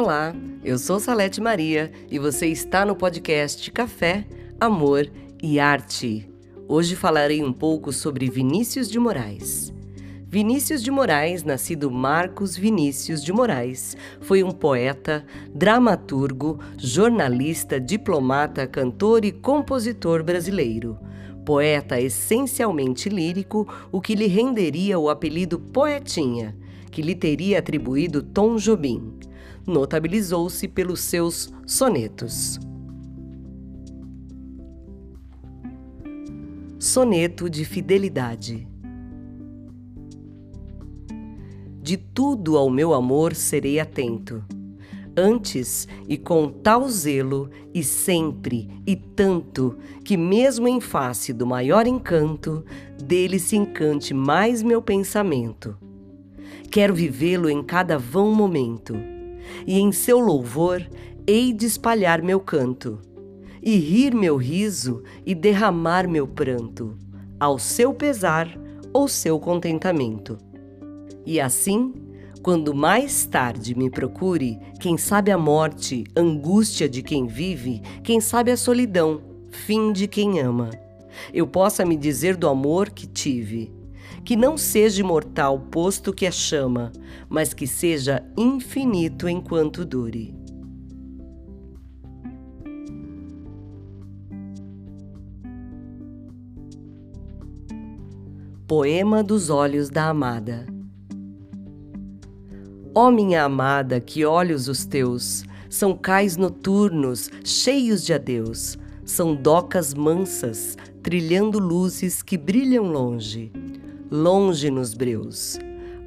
Olá, eu sou Salete Maria e você está no podcast Café, Amor e Arte. Hoje falarei um pouco sobre Vinícius de Moraes. Vinícius de Moraes, nascido Marcos Vinícius de Moraes, foi um poeta, dramaturgo, jornalista, diplomata, cantor e compositor brasileiro. Poeta essencialmente lírico, o que lhe renderia o apelido Poetinha, que lhe teria atribuído Tom Jobim notabilizou-se pelos seus sonetos. Soneto de Fidelidade De tudo ao meu amor serei atento, antes e com tal zelo, e sempre e tanto, que mesmo em face do maior encanto, dele se encante mais meu pensamento. Quero vivê-lo em cada vão momento e em seu louvor hei de espalhar meu canto, e rir meu riso e derramar meu pranto, ao seu pesar ou seu contentamento. E assim, quando mais tarde me procure, quem sabe a morte, angústia de quem vive, quem sabe a solidão, fim de quem ama, eu possa me dizer do amor que tive que não seja imortal, posto que é chama, mas que seja infinito enquanto dure. Poema dos Olhos da Amada. Ó oh, minha amada, que olhos os teus, são cais noturnos, cheios de adeus, são docas mansas, trilhando luzes que brilham longe longe nos breus.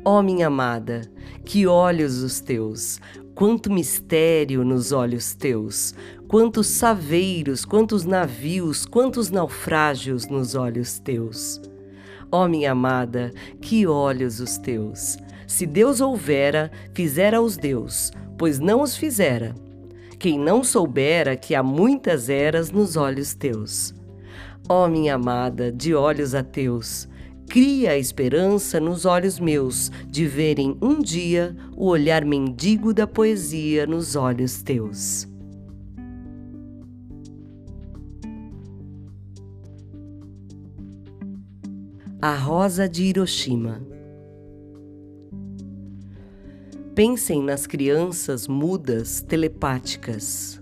Ó oh, minha amada, que olhos os teus, quanto mistério nos olhos teus, quantos saveiros, quantos navios, quantos naufrágios nos olhos teus. Ó oh, minha amada, que olhos os teus. Se Deus houvera, fizera os Deus, pois não os fizera. Quem não soubera que há muitas eras nos olhos teus. Ó oh, minha amada, de olhos a teus, cria a esperança nos olhos meus de verem um dia o olhar mendigo da poesia nos olhos teus. A Rosa de Hiroshima Pensem nas crianças mudas telepáticas.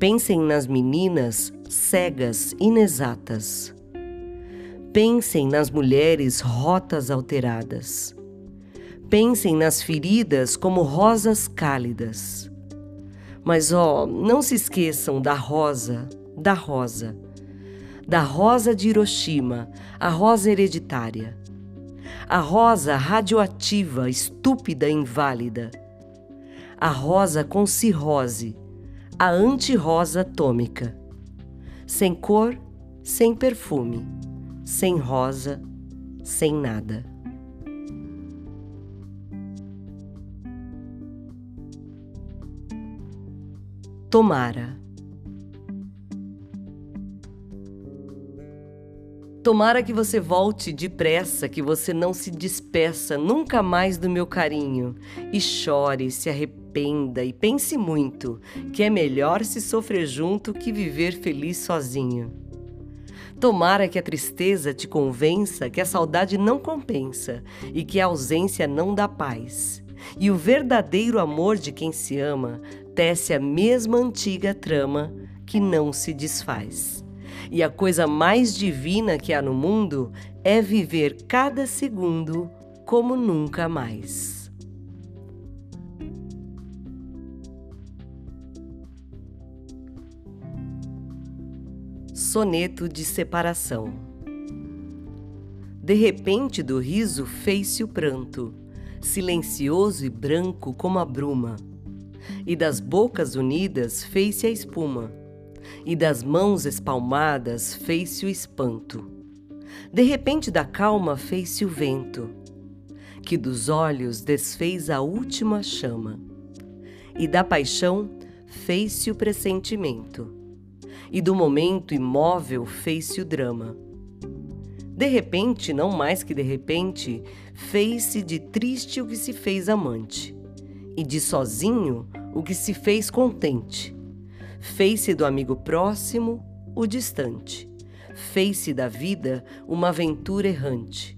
Pensem nas meninas cegas inexatas Pensem nas mulheres rotas alteradas. Pensem nas feridas como rosas cálidas. Mas, ó, não se esqueçam da rosa, da rosa. Da rosa de Hiroshima, a rosa hereditária. A rosa radioativa, estúpida e inválida. A rosa com cirrose, a anti-rosa atômica. Sem cor, sem perfume sem rosa, sem nada. Tomara. Tomara que você volte depressa, que você não se despeça nunca mais do meu carinho, e chore, se arrependa e pense muito, que é melhor se sofrer junto que viver feliz sozinho. Tomara que a tristeza te convença que a saudade não compensa e que a ausência não dá paz. E o verdadeiro amor de quem se ama tece a mesma antiga trama que não se desfaz. E a coisa mais divina que há no mundo é viver cada segundo como nunca mais. Soneto de separação. De repente do riso fez-se o pranto, silencioso e branco como a bruma. E das bocas unidas fez-se a espuma, e das mãos espalmadas fez-se o espanto. De repente da calma fez-se o vento, que dos olhos desfez a última chama, e da paixão fez-se o pressentimento e do momento imóvel fez-se o drama. De repente, não mais que de repente, fez-se de triste o que se fez amante, e de sozinho o que se fez contente. Fez-se do amigo próximo o distante. Fez-se da vida uma aventura errante.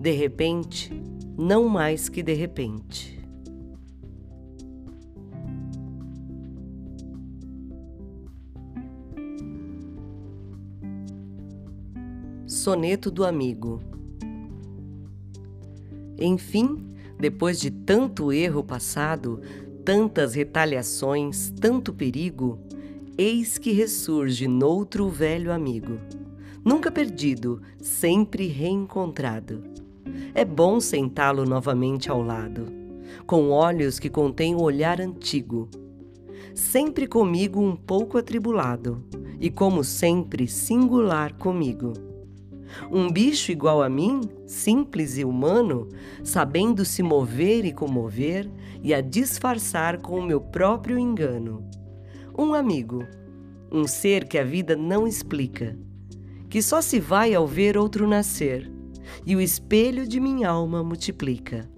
De repente, não mais que de repente. Soneto do Amigo Enfim, depois de tanto erro passado, tantas retaliações, tanto perigo, eis que ressurge noutro velho amigo. Nunca perdido, sempre reencontrado. É bom sentá-lo novamente ao lado, com olhos que contêm o olhar antigo. Sempre comigo um pouco atribulado, e como sempre singular comigo um bicho igual a mim, simples e humano, sabendo se mover e comover e a disfarçar com o meu próprio engano. Um amigo, um ser que a vida não explica, que só se vai ao ver outro nascer, e o espelho de minha alma multiplica.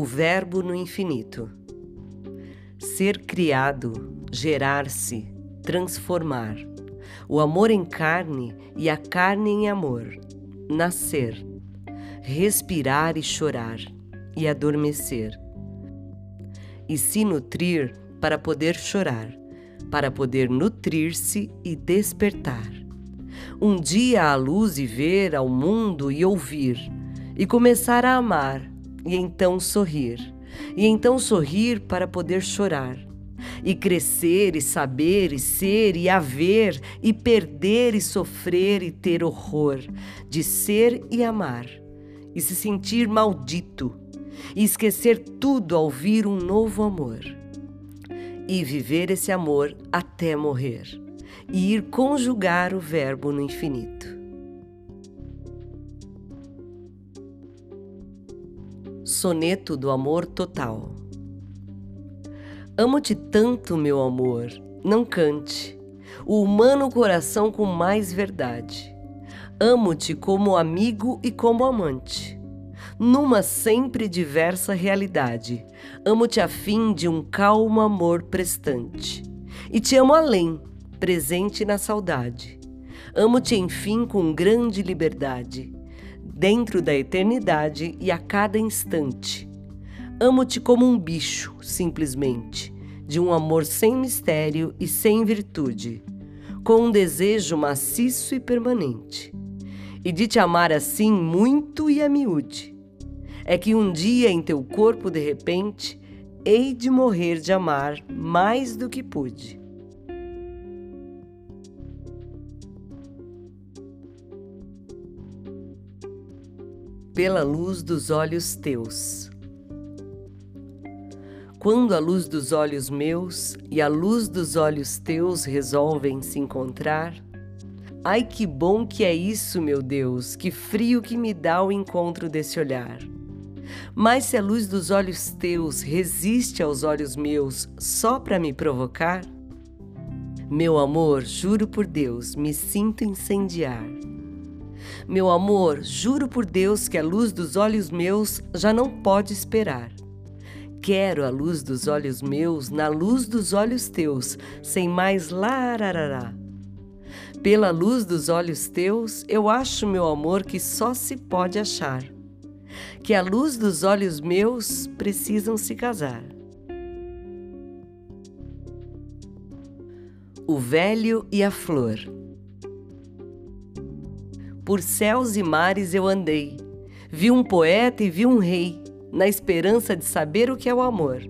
O Verbo no infinito. Ser criado, gerar-se, transformar. O amor em carne e a carne em amor. Nascer. Respirar e chorar. E adormecer. E se nutrir para poder chorar, para poder nutrir-se e despertar. Um dia à luz e ver ao mundo e ouvir, e começar a amar e então sorrir, e então sorrir para poder chorar, e crescer e saber e ser e haver e perder e sofrer e ter horror de ser e amar, e se sentir maldito, e esquecer tudo ao vir um novo amor, e viver esse amor até morrer, e ir conjugar o Verbo no infinito. Soneto do Amor Total. Amo-te tanto, meu amor, não cante, o humano coração com mais verdade. Amo-te como amigo e como amante, numa sempre diversa realidade. Amo-te a fim de um calmo amor prestante. E te amo além, presente na saudade. Amo-te, enfim, com grande liberdade dentro da eternidade e a cada instante. Amo-te como um bicho, simplesmente, de um amor sem mistério e sem virtude, com um desejo maciço e permanente. E de te amar assim muito e a miúde. É que um dia em teu corpo, de repente, hei de morrer de amar mais do que pude. Pela luz dos olhos teus. Quando a luz dos olhos meus e a luz dos olhos teus resolvem se encontrar, ai que bom que é isso, meu Deus, que frio que me dá o encontro desse olhar. Mas se a luz dos olhos teus resiste aos olhos meus só para me provocar, meu amor, juro por Deus, me sinto incendiar. Meu amor, juro por Deus que a luz dos olhos meus já não pode esperar. Quero a luz dos olhos meus na luz dos olhos teus, sem mais lararará. Pela luz dos olhos teus, eu acho, meu amor, que só se pode achar. Que a luz dos olhos meus precisam se casar. O velho e a flor. Por céus e mares eu andei. Vi um poeta e vi um rei, na esperança de saber o que é o amor.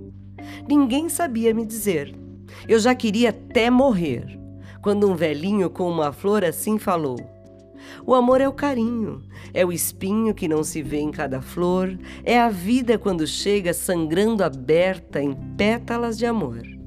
Ninguém sabia me dizer. Eu já queria até morrer, quando um velhinho com uma flor assim falou: O amor é o carinho, é o espinho que não se vê em cada flor, é a vida quando chega sangrando aberta em pétalas de amor.